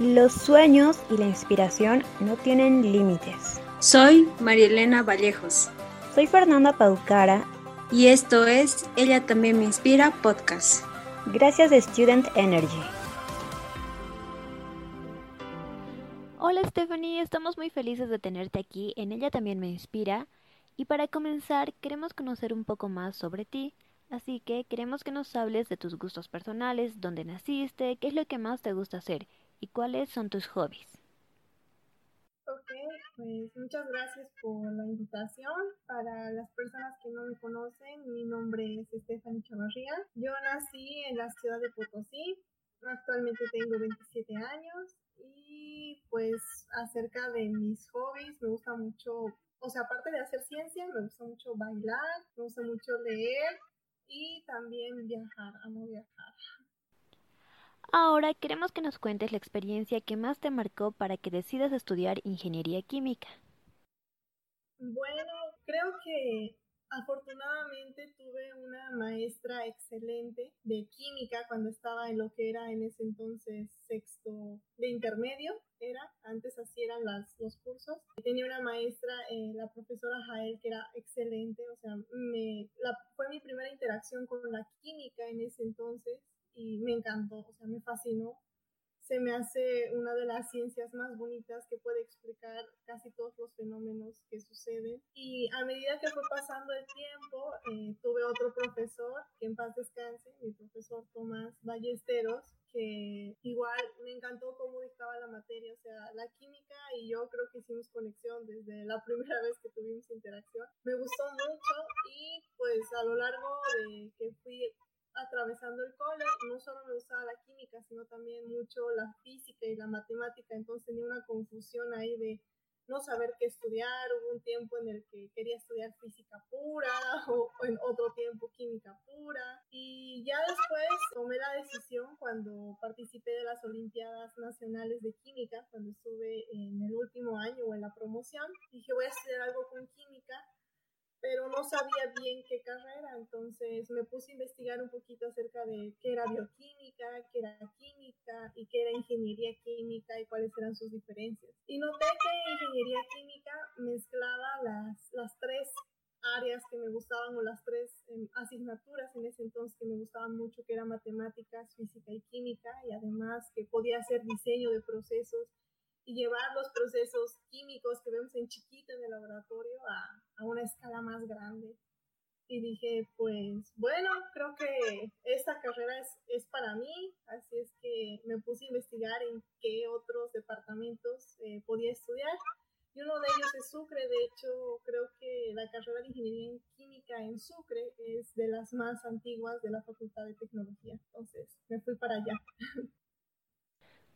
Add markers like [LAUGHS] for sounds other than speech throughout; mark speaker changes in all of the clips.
Speaker 1: Los sueños y la inspiración no tienen límites.
Speaker 2: Soy Marielena Vallejos.
Speaker 1: Soy Fernanda Paucara.
Speaker 2: Y esto es Ella también me inspira podcast.
Speaker 1: Gracias a Student Energy.
Speaker 3: Hola Stephanie, estamos muy felices de tenerte aquí en Ella también me inspira. Y para comenzar, queremos conocer un poco más sobre ti. Así que queremos que nos hables de tus gustos personales, dónde naciste, qué es lo que más te gusta hacer y cuáles son tus hobbies.
Speaker 4: Ok, pues muchas gracias por la invitación. Para las personas que no me conocen, mi nombre es Stephanie Chavarría. Yo nací en la ciudad de Potosí. Actualmente tengo 27 años y pues acerca de mis hobbies, me gusta mucho, o sea, aparte de hacer ciencia, me gusta mucho bailar, me gusta mucho leer y también viajar, amo viajar.
Speaker 3: Ahora queremos que nos cuentes la experiencia que más te marcó para que decidas estudiar ingeniería química.
Speaker 4: Bueno, creo que afortunadamente tuve una maestra excelente de química cuando estaba en lo que era en ese entonces sexto de intermedio, era, antes así eran las, los cursos. Tenía una maestra, eh, la profesora Jael, que era excelente, o sea, me, la, fue mi primera interacción con la química en ese entonces y me encantó, o sea, me fascinó. Se me hace una de las ciencias más bonitas que puede explicar casi todos los fenómenos que suceden. Y a medida que fue pasando el tiempo, eh, tuve otro profesor, que en paz descanse, mi profesor Tomás Ballesteros, que igual me encantó cómo dictaba la materia, o sea, la química y yo creo que hicimos conexión desde la primera vez que tuvimos interacción. Me gustó mucho y pues a lo largo de que fui atravesando el cole, no solo me gustaba la química, sino también mucho la física y la matemática, entonces tenía una confusión ahí de no saber qué estudiar, hubo un tiempo en el que quería estudiar física pura [LAUGHS] o, en otro tiempo química pura y ya después tomé la decisión cuando participé de las Olimpiadas Nacionales de Química, cuando estuve en el último año o en la promoción, dije voy a estudiar algo con química pero no sabía bien qué carrera, entonces me puse a investigar un poquito acerca de qué era bioquímica, qué era química y qué era ingeniería química y cuáles eran sus diferencias. Y noté que ingeniería química mezclaba las, las tres áreas que me gustaban o las tres em, asignaturas en ese entonces que me gustaban mucho, que eran matemáticas, física y química, y además que podía hacer diseño de procesos y llevar los procesos químicos que vemos en chiquito en el laboratorio a, a una escala más grande. Y dije, pues bueno, creo que esta carrera es, es, para mí, así es que me puse a investigar en qué otros departamentos eh, podía estudiar. Y uno de ellos es Sucre, de hecho creo que la carrera de Ingeniería Química en Sucre es de las más antiguas de la Facultad de Tecnología. Entonces me fui para allá. [LAUGHS]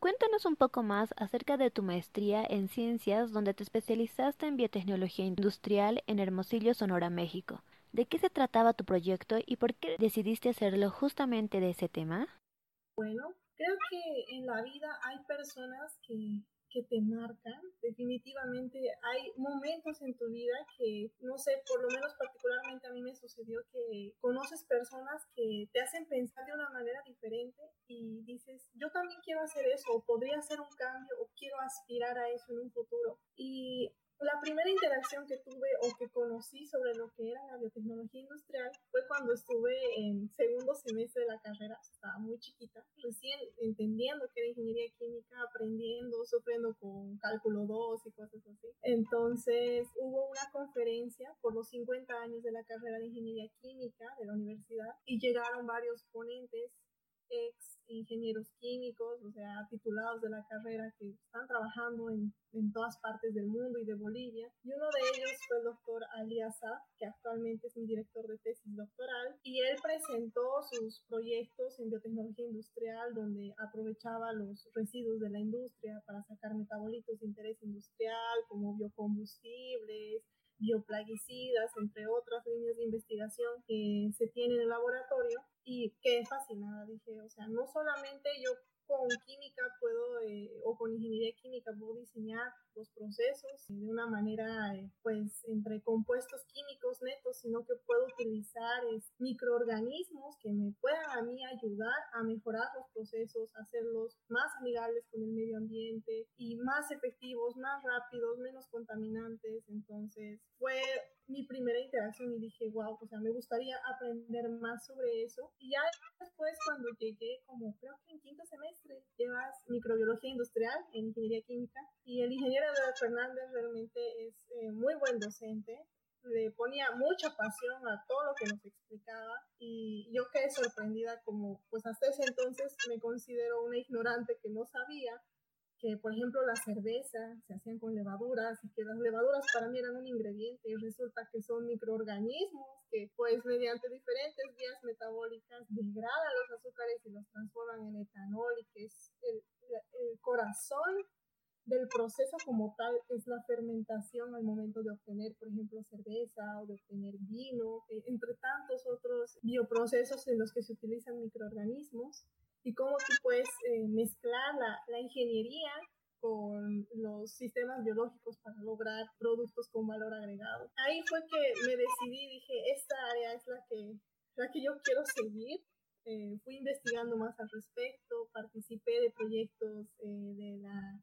Speaker 3: Cuéntanos un poco más acerca de tu maestría en ciencias donde te especializaste en biotecnología industrial en Hermosillo, Sonora, México. ¿De qué se trataba tu proyecto y por qué decidiste hacerlo justamente de ese tema?
Speaker 4: Bueno, creo que en la vida hay personas que que te marcan. Definitivamente hay momentos en tu vida que, no sé, por lo menos particularmente a mí me sucedió que conoces personas que te hacen pensar de una manera diferente y dices, yo también quiero hacer eso, o podría hacer un cambio, o quiero aspirar a eso en un futuro. Y la primera interacción que tuve o que conocí sobre lo que era la biotecnología industrial fue cuando estuve en segundo semestre de la carrera, estaba muy chiquita, recién entendiendo que era ingeniería química, aprendiendo, sufriendo con cálculo 2 y cosas así. Entonces hubo una conferencia por los 50 años de la carrera de ingeniería química de la universidad y llegaron varios ponentes ex ingenieros químicos, o sea, titulados de la carrera que están trabajando en, en, todas partes del mundo y de Bolivia. Y uno de ellos fue el doctor Ali Assad, que actualmente es mi director de tesis doctoral, y él presentó sus proyectos en biotecnología industrial, donde aprovechaba los residuos de la industria para sacar metabolitos de interés industrial, como biocombustibles, bioplaguicidas, entre otras líneas de investigación que se tienen en el laboratorio y quedé fascinada. Dije, o sea, no solamente yo con química puedo, eh, o con ingeniería química puedo diseñar los procesos de una manera, eh, pues, entre compuestos químicos netos, sino que puedo utilizar microorganismos que me puedan a mí ayudar a mejorar los procesos, hacerlos más amigables con el medio ambiente y más efectivos, más rápidos, menos contaminantes. Entonces, fue mi primera interacción y dije, wow, o sea, me gustaría aprender más sobre eso. Y ya después, cuando llegué, como creo que en quinto semestre, llevas microbiología industrial en ingeniería química y el ingeniero Eduardo Fernández realmente es eh, muy buen docente. Le ponía mucha pasión a todo lo que nos explicaba y yo quedé sorprendida como pues hasta ese entonces me considero una ignorante que no sabía que por ejemplo la cerveza se hacían con levaduras y que las levaduras para mí eran un ingrediente y resulta que son microorganismos que pues mediante diferentes vías metabólicas degradan los azúcares y los transforman en etanol y que es el, el corazón del proceso como tal es la fermentación al momento de obtener, por ejemplo, cerveza o de obtener vino, eh, entre tantos otros bioprocesos en los que se utilizan microorganismos y cómo tú puedes eh, mezclar la, la, ingeniería con los sistemas biológicos para lograr productos con valor agregado. Ahí fue que me decidí, dije, esta área es la que, la que yo quiero seguir. Eh, fui investigando más al respecto, participé de proyectos de la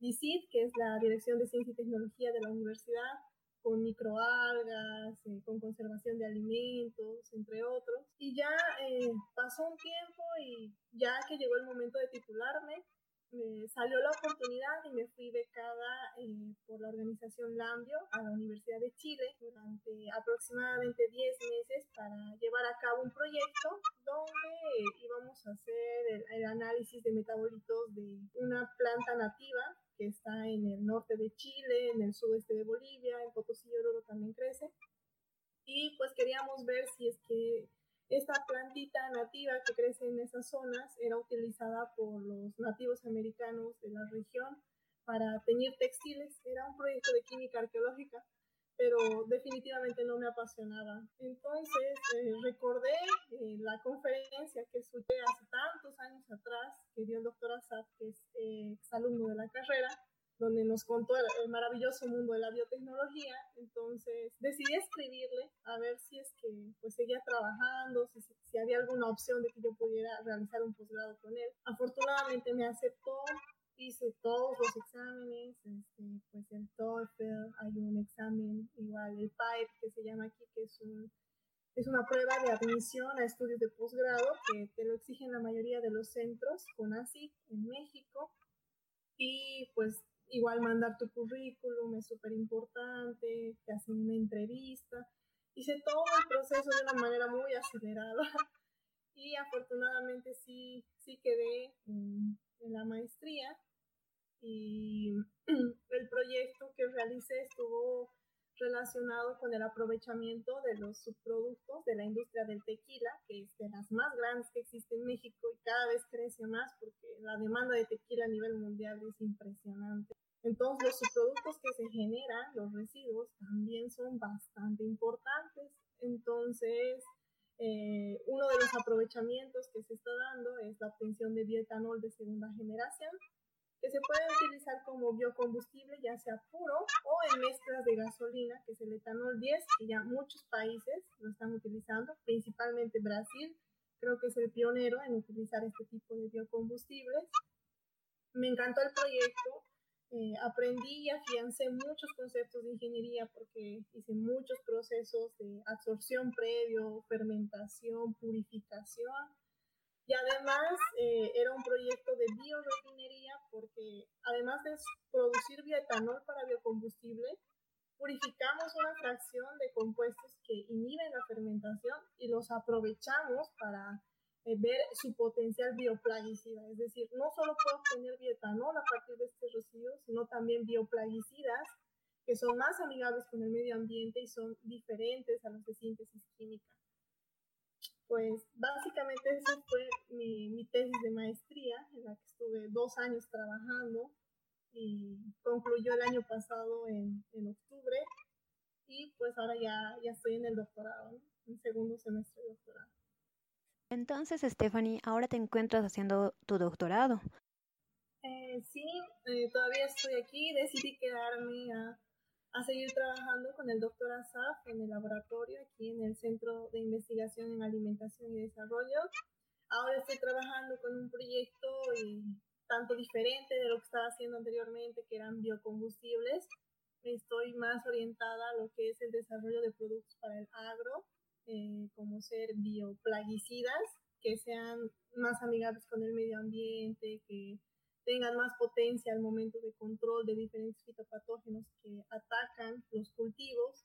Speaker 4: DICIT, que es la Dirección de Ciencia y Tecnología de la universidad, con microalgas, eh, con conservación de alimentos, entre otros. Y ya eh, pasó un tiempo y ya que llegó el momento de titularme, me salió la oportunidad y me fui becada eh, por la organización Lambio a la Universidad de Chile durante aproximadamente 10 meses para llevar a cabo un proyecto donde íbamos a hacer el, análisis de metabolitos de una planta nativa que está en el norte de Chile, en el sudeste de Bolivia, en Potosí Oruro también crece. Y pues queríamos ver si es que esta plantita nativa que crece en esas zonas era utilizada por los nativos americanos de la región para teñir textiles. Era un proyecto de química arqueológica pero definitivamente no me apasionaba. Entonces eh, recordé eh, la conferencia que escuché hace tantos años atrás, que dio el doctor Assad, que es eh, exalumno de la carrera, donde nos contó el, maravilloso mundo de la biotecnología. Entonces decidí escribirle a ver si es que pues seguía trabajando, si, si había alguna opción de que yo pudiera realizar un posgrado con él. Afortunadamente me aceptó hice todos los exámenes, este, pues el TOEFL, hay un examen igual, el PIPE que se llama aquí, que es, un, es una prueba de admisión a estudios de posgrado que te lo exigen la mayoría de los centros con ASIC en México. Y pues igual mandar tu currículum es súper importante, te hacen una entrevista. Hice todo el proceso de una manera muy acelerada [LAUGHS] y afortunadamente sí, sí quedé en, en la maestría y [CLEARS THROAT] el proyecto que realicé estuvo relacionado con el aprovechamiento de los subproductos de la industria del tequila, que es de las más grandes que existe en México y cada vez crece más porque la demanda de tequila a nivel mundial es impresionante. Entonces los subproductos que se generan, los residuos, también son bastante importantes. Entonces, eh, uno de los aprovechamientos que se está dando es la obtención de bioetanol de segunda generación, que se puede utilizar como biocombustible, ya sea puro o en mezclas de gasolina, que es el etanol 10, que ya muchos países lo están utilizando, principalmente Brasil, creo que es el pionero en utilizar este tipo de biocombustibles. Me encantó el proyecto, eh, aprendí y afiancé muchos conceptos de ingeniería porque hice muchos procesos de absorción previo, fermentación, purificación y además eh, era un proyecto de biorefinería porque además de producir bioetanol para biocombustible, purificamos una fracción de compuestos que inhiben la fermentación y los aprovechamos para eh, ver su potencial bioplaguicida. Es decir, no solo puedo obtener bioetanol a partir de este residuo, sino también bioplaguicidas que son más amigables con el medio ambiente y son diferentes a los de síntesis química pues básicamente esa fue mi, mi, tesis de maestría, en la que estuve dos años trabajando y concluyó el año pasado en, en octubre y pues ahora ya, ya estoy en el doctorado, en segundo semestre de doctorado.
Speaker 1: Entonces, Stephanie, ahora te encuentras haciendo tu doctorado.
Speaker 4: Eh, sí, eh, todavía estoy aquí. Decidí quedarme a, a, seguir trabajando con el doctor Asaf en el laboratorio, aquí en el Centro de Investigación en Alimentación y Desarrollo. Ahora estoy trabajando con un proyecto y, tanto diferente de lo que estaba haciendo anteriormente, que eran biocombustibles. Estoy más orientada a lo que es el desarrollo de productos para el agro eh, como ser bioplaguicidas, que sean más amigables con el medio ambiente, que tengan más potencia al momento de control de diferentes fitopatógenos que atacan los cultivos.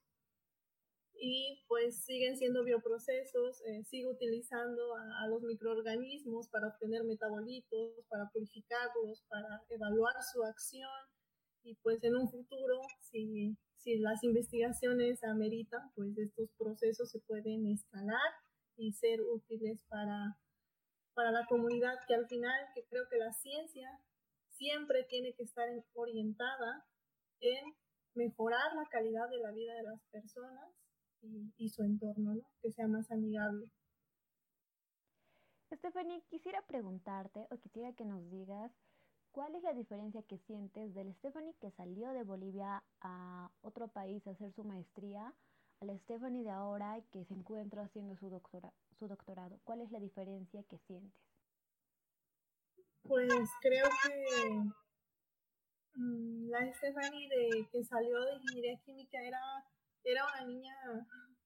Speaker 4: Y pues siguen siendo bioprocesos, eh, sigo utilizando a, a, los microorganismos para obtener metabolitos, para purificarlos, para evaluar su acción. Y pues en un futuro, si si las investigaciones ameritan, pues estos procesos se pueden escalar y ser útiles para, para la comunidad, que al final, que creo que la ciencia siempre tiene que estar orientada en mejorar la calidad de la vida de las personas y, y su entorno, ¿no? que sea más amigable.
Speaker 3: Stephanie, quisiera preguntarte o quisiera que nos digas ¿Cuál es la diferencia que sientes del Stephanie que salió de Bolivia a otro país a hacer su maestría a la Stephanie de ahora que se encuentra haciendo su, doctora, su doctorado? ¿Cuál es la diferencia que sientes?
Speaker 4: Pues creo que mmm, la Stephanie de, que salió de ingeniería química era, era una niña,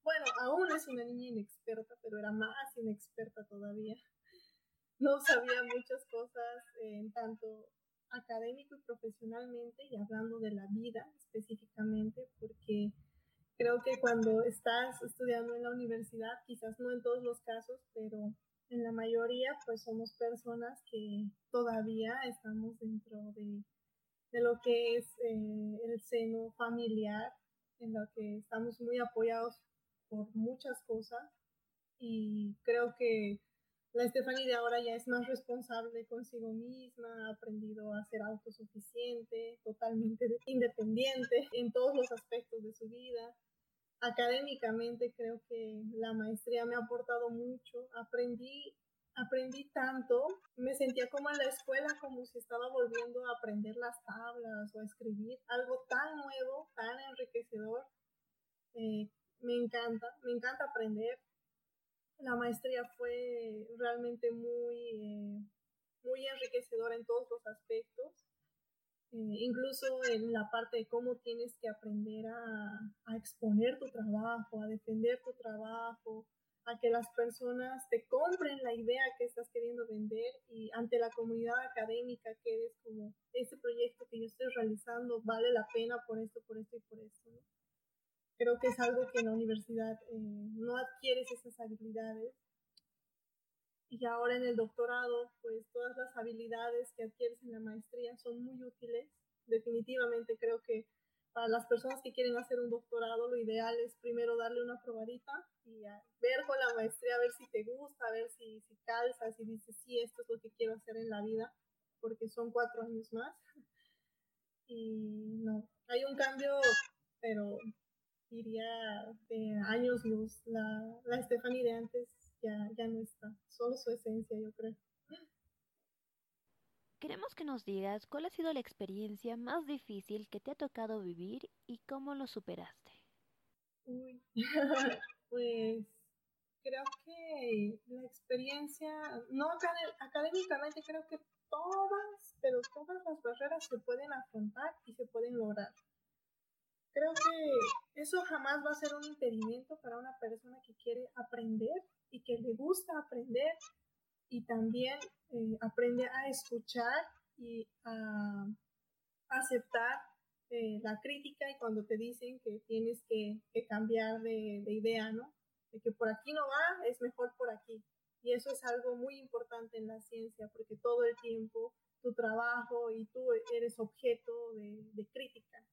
Speaker 4: bueno, aún es una niña inexperta, pero era más inexperta todavía. No sabía muchas cosas en tanto académico y profesionalmente y hablando de la vida específicamente, porque creo que cuando estás estudiando en la universidad, quizás no en todos los casos, pero en la mayoría, pues somos personas que todavía estamos dentro de, de lo que es eh, el seno familiar, en lo que estamos muy apoyados por muchas cosas y creo que la Stephanie de ahora ya es más responsable consigo misma, ha aprendido a ser autosuficiente, totalmente [LAUGHS] independiente en todos los aspectos de su vida. Académicamente creo que la maestría me ha aportado mucho. Aprendí, aprendí tanto, me sentía como en la escuela, como si estaba volviendo a aprender las tablas o a escribir. Algo tan nuevo, tan enriquecedor. Eh, me encanta, me encanta aprender la maestría fue realmente muy, eh, muy enriquecedora en todos los aspectos, eh, incluso en la parte de cómo tienes que aprender a, a, exponer tu trabajo, a defender tu trabajo, a que las personas te compren la idea que estás queriendo vender y ante la comunidad académica quedes como, este proyecto que yo estoy realizando vale la pena por esto, por esto y por esto. creo que es algo que en la universidad eh, no adquieres esas habilidades. Y ahora en el doctorado, pues todas las habilidades que adquieres en la maestría son muy útiles. Definitivamente creo que para las personas que quieren hacer un doctorado, lo ideal es primero darle una probadita y ver con la maestría, a ver si te gusta, a ver si, si calzas y dices, sí, esto es lo que quiero hacer en la vida, porque son cuatro años más. [LAUGHS] Y no, hay un cambio, pero diría de años luz. La, la Stephanie de antes ya, ya no está, solo su esencia, yo creo.
Speaker 3: Queremos que nos digas cuál ha sido la experiencia más difícil que te ha tocado vivir y cómo lo superaste.
Speaker 4: Uy, [LAUGHS] pues creo que la experiencia, no académicamente, creo que todas, pero todas las barreras se pueden afrontar y se pueden lograr creo que eso jamás va a ser un impedimento para una persona que quiere aprender y que le gusta aprender y también eh, aprende a escuchar y a aceptar eh, la crítica y cuando te dicen que tienes que, cambiar de, de, idea, ¿no? De que por aquí no va, es mejor por aquí. Y eso es algo muy importante en la ciencia porque todo el tiempo tu trabajo y tú eres objeto de crítica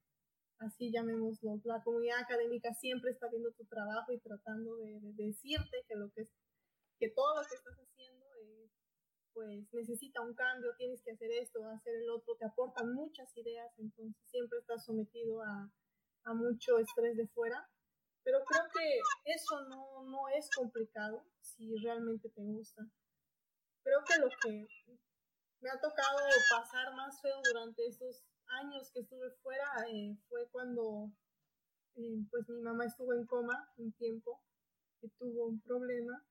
Speaker 4: así llamémoslo, la comunidad académica siempre está viendo tu trabajo y tratando de, de decirte que lo que que todo lo que estás haciendo eh, pues necesita un cambio, tienes que hacer esto, hacer el otro, te aportan muchas ideas, entonces siempre estás sometido a, a mucho estrés de fuera Pero creo que eso no, no es complicado si realmente te gusta. Creo que lo que me ha tocado pasar más feo durante estos años que estuve fuera eh, fue cuando eh, pues mi mamá estuvo en coma un tiempo y tuvo un problema.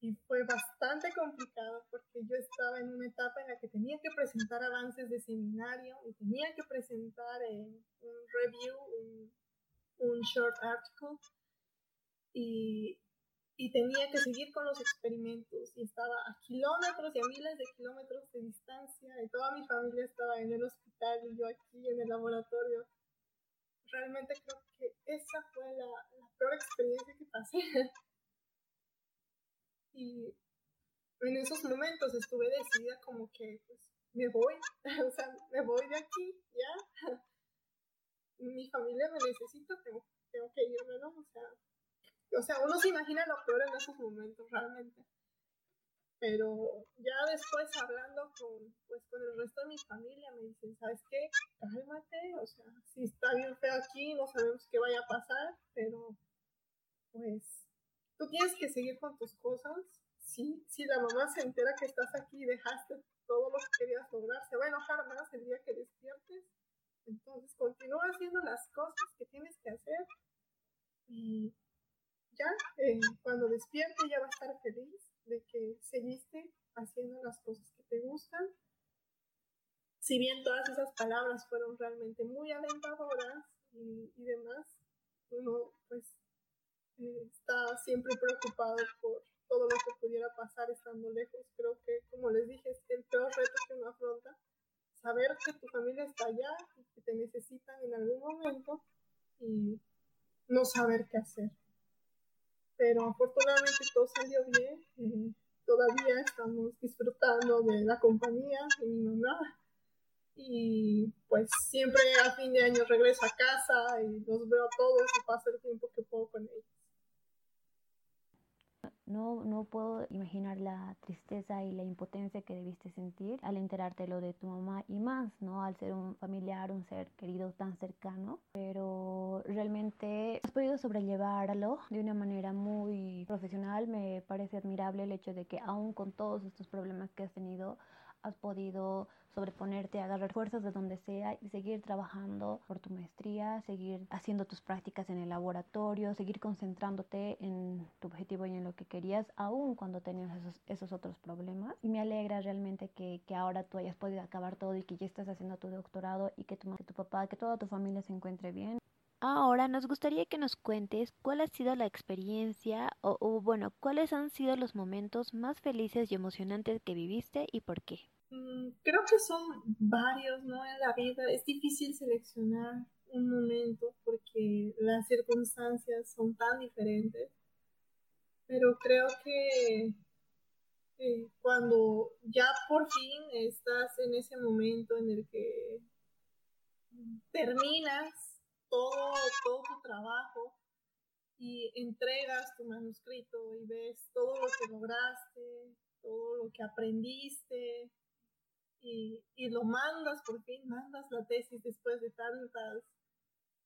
Speaker 4: Y fue bastante complicado porque yo estaba en una etapa en la que tenía que presentar avances de seminario y tenía que presentar eh, un review, un, un, short article. Y, y tenía que seguir con los experimentos y estaba a kilómetros y a miles de kilómetros de distancia y toda mi familia estaba en el hospital y yo aquí en el laboratorio. Realmente creo que esa fue la, peor experiencia que pasé. [LAUGHS] y en esos momentos estuve decidida como que pues me voy, [LAUGHS] o sea, me voy de aquí, ya. [LAUGHS] Mi familia me necesita, tengo, tengo que irme, ¿no? O sea, o sea, uno se imagina lo peor en esos momentos realmente. Pero ya después hablando con, pues, con el resto de mi familia, me dicen, ¿sabes qué? Cálmate, o sea, si está bien feo aquí, no sabemos qué vaya a pasar, pero pues tú tienes que seguir con tus cosas. Si, si la mamá se entera que estás aquí y dejaste todo lo que querías lograr, se va a enojar más el día que despiertes. Entonces, continúa haciendo las cosas que tienes que hacer y ya eh, cuando despierte ya va a estar feliz de que seguiste haciendo las cosas que te gustan. Si bien todas esas palabras fueron realmente muy alentadoras y, demás, uno pues eh, está siempre preocupado por todo lo que pudiera pasar estando lejos. Creo que, como les dije, es el peor reto que uno afronta. Saber que tu familia está allá y que te necesitan en algún momento y no saber qué hacer pero afortunadamente todo salió bien. Eh, todavía estamos disfrutando de la compañía de mi mamá. Y pues siempre a fin de año regreso a casa y los veo a todos y paso el tiempo que puedo con ellos.
Speaker 3: No, no puedo imaginar la tristeza y la impotencia que debiste sentir al enterarte lo de tu mamá y más, ¿no? Al ser un familiar, un ser querido tan cercano. Pero realmente has podido sobrellevarlo de una manera muy profesional. Me parece admirable el hecho de que aún con todos estos problemas que has tenido, has podido sobreponerte, agarrar fuerzas de donde sea y seguir trabajando por tu maestría, seguir haciendo tus prácticas en el laboratorio, seguir concentrándote en tu objetivo y en lo que querías, aún cuando tenías esos, esos otros problemas. Y me alegra realmente que, que, ahora tú hayas podido acabar todo y que ya estás haciendo tu doctorado y que tu, que tu papá, que toda tu familia se encuentre bien. Ahora nos gustaría que nos cuentes cuál ha sido la experiencia o, bueno, cuáles han sido los momentos más felices y emocionantes que viviste y por qué.
Speaker 4: Mm, creo que son varios, ¿no? En la vida es difícil seleccionar un momento porque las circunstancias son tan diferentes, pero creo que eh, cuando ya por fin estás en ese momento en el que terminas todo, todo tu trabajo y entregas tu manuscrito y ves todo lo que lograste, todo lo que aprendiste, y, y lo mandas, por fin mandas la tesis después de tantas,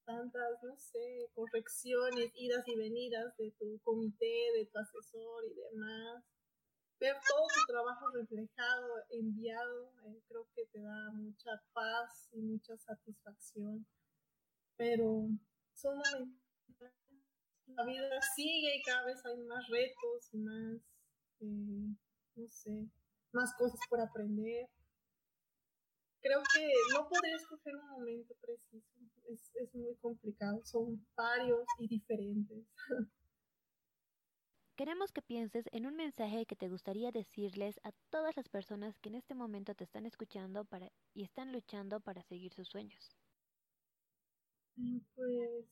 Speaker 4: tantas, no sé, correcciones, idas y venidas de tu comité, de tu asesor y demás. Ver todo tu trabajo reflejado, enviado, eh, creo que te da mucha paz y mucha satisfacción. Pero son la vida sigue y cada vez hay más retos y más, eh, no sé, más cosas por aprender creo que no podría escoger un momento preciso. Es, es muy complicado. Son varios y diferentes. [LAUGHS]
Speaker 3: Queremos que pienses en un mensaje que te gustaría decirles a todas las personas que en este momento te están escuchando para, y están luchando para seguir sus sueños.
Speaker 4: Mm, pues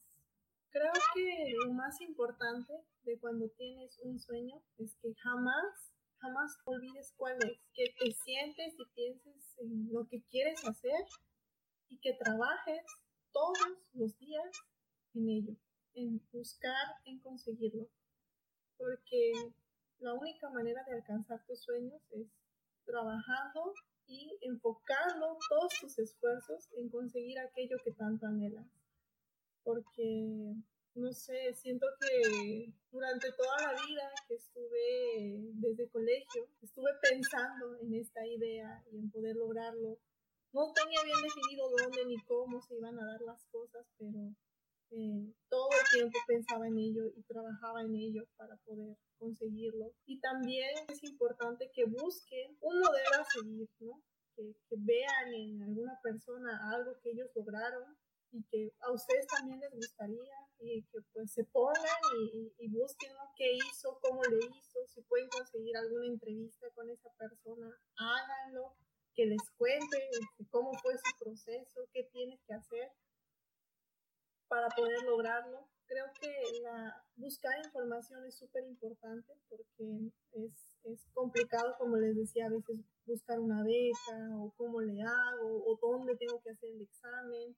Speaker 4: creo que lo más importante de cuando tienes un sueño es que jamás jamás olvides cuál es, que te sientes y pienses en lo que quieres hacer y que trabajes todos los días en ello, en buscar, en conseguirlo. Porque la única manera de alcanzar tus sueños es trabajando y enfocando todos tus esfuerzos en conseguir aquello que tanto anhelas. Porque no sé, siento que durante toda la vida que estuve desde colegio, estuve pensando en esta idea y en poder lograrlo. No tenía bien definido dónde ni cómo se iban a dar las cosas, pero eh, todo el tiempo pensaba en ello y trabajaba en ello para poder conseguirlo. Y también es importante que busquen un modelo a seguir, ¿no? Que, que vean en alguna persona algo que ellos lograron y que a ustedes también les gustaría y que pues se pongan y, busquen qué hizo, cómo le hizo, si pueden conseguir alguna entrevista con esa persona, háganlo, que les cuente este, cómo fue su proceso, qué tienes que hacer para poder lograrlo. Creo que la, buscar información es súper importante porque es, es complicado, como les decía, a veces buscar una beca o cómo le hago o dónde tengo que hacer el examen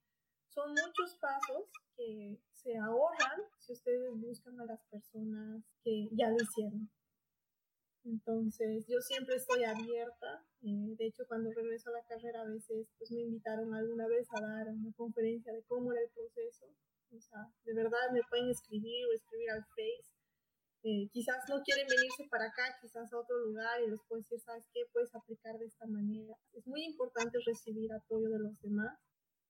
Speaker 4: son muchos pasos que se ahorran si ustedes buscan a las personas que ya lo hicieron. Entonces, yo siempre estoy abierta. Eh, de hecho, cuando regreso a la carrera, a veces pues, me invitaron alguna vez a dar una conferencia de cómo era el proceso. O sea, de verdad me pueden escribir o escribir al Face. Eh, quizás no quieren venirse para acá, quizás a otro lugar y les puedo decir, ¿sabes qué? Puedes aplicar de esta manera. Es muy importante recibir apoyo de los demás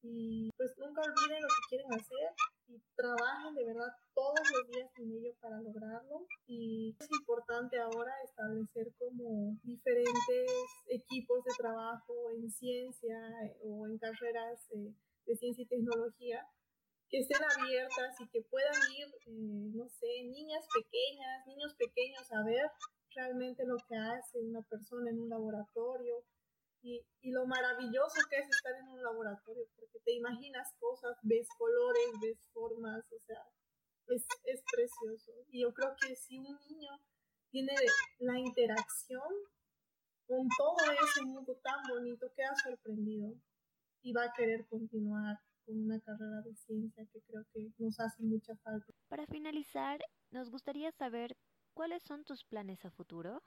Speaker 4: y pues nunca olviden lo que quieren hacer y trabajen de verdad todos los días en ello para lograrlo. Y es importante ahora establecer como diferentes equipos de trabajo en ciencia eh, o en carreras eh, de ciencia y tecnología que estén abiertas y que puedan ir, eh, no sé, niñas pequeñas, niños pequeños a ver realmente lo que hace una persona en un laboratorio y, y, lo maravilloso que es estar en un laboratorio, porque te imaginas cosas, ves colores, ves formas, o sea, es, es precioso. Y yo creo que si un niño tiene la interacción con todo ese mundo tan bonito, queda sorprendido y va a querer continuar con una carrera de ciencia que creo que nos hace mucha falta.
Speaker 3: Para finalizar, nos gustaría saber cuáles son tus planes a futuro.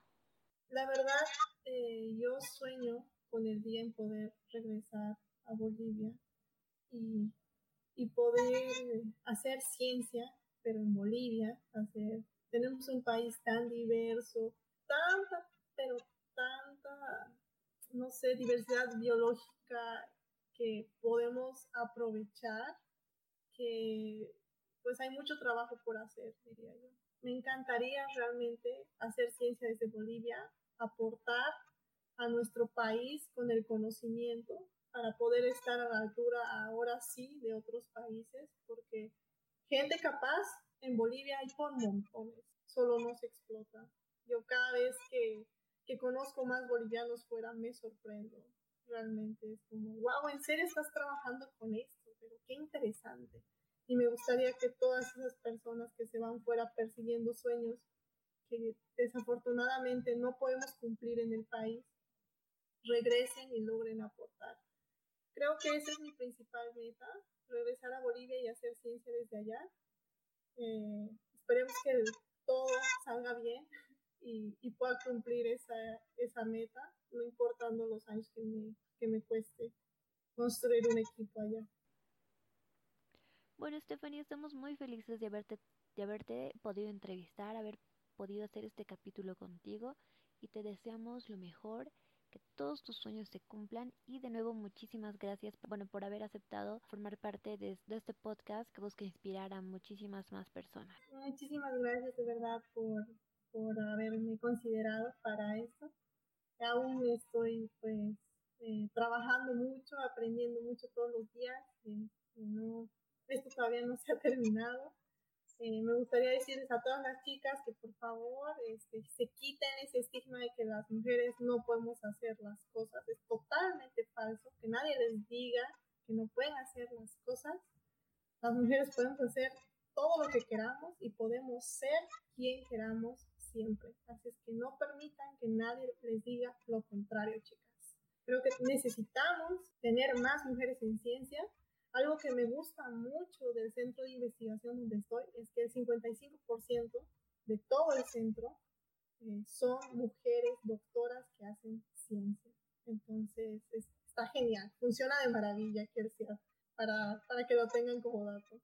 Speaker 4: La verdad, eh, yo sueño con el día en poder regresar a Bolivia y, y poder hacer ciencia, pero en Bolivia, hacer, tenemos un país tan diverso, tanta, pero tanta, no sé, diversidad biológica que podemos aprovechar, que pues hay mucho trabajo por hacer, diría yo. Me encantaría realmente hacer ciencia desde Bolivia, aportar a nuestro país con el conocimiento para poder estar a la altura ahora sí de otros países, porque gente capaz en Bolivia hay por montones, solo no se explota. Yo cada vez que, que conozco más bolivianos fuera me sorprendo. Realmente es como, wow, ¿en serio estás trabajando con esto? Pero qué interesante. Y me gustaría que todas esas personas que se van fuera persiguiendo sueños que desafortunadamente no podemos cumplir en el país, regresen y logren aportar. Creo que esa es mi principal meta, regresar a Bolivia y hacer ciencia desde allá. Eh, esperemos que todo salga bien y, y, pueda cumplir esa, esa meta, no importando los años que me, que me cueste construir un equipo allá.
Speaker 3: Bueno, Stephanie, estamos muy felices de haberte, de haberte podido entrevistar, haber podido hacer este capítulo contigo y te deseamos lo mejor que todos tus sueños se cumplan y de nuevo muchísimas gracias bueno por haber aceptado formar parte de, este podcast que busca inspirar a muchísimas más personas.
Speaker 4: Muchísimas gracias de verdad por, por haberme considerado para esto. Aún estoy pues eh, trabajando mucho, aprendiendo mucho todos los días. Eh, no, esto todavía no se ha terminado eh, me gustaría decirles a todas las chicas que por favor este, se quiten ese estigma de que las mujeres no podemos hacer las cosas. Es totalmente falso, que nadie les diga que no pueden hacer las cosas. Las mujeres podemos hacer todo lo que queramos y podemos ser quien queramos siempre. Así es que no permitan que nadie les diga lo contrario, chicas. Creo que necesitamos tener más mujeres en ciencia algo que me gusta mucho del centro de investigación donde estoy es que el 55% de todo el centro eh, son mujeres doctoras que hacen ciencia. Entonces, está genial, funciona de maravilla, quiero decir, para, para que lo tengan como dato.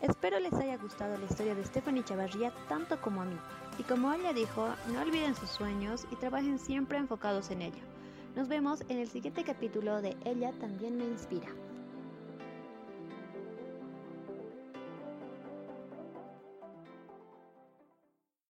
Speaker 3: Espero les haya gustado la historia de Stephanie Chavarría tanto como a mí. Y como ella dijo, no olviden sus sueños y trabajen siempre enfocados en ello. Nos vemos en el siguiente capítulo de Ella también me inspira.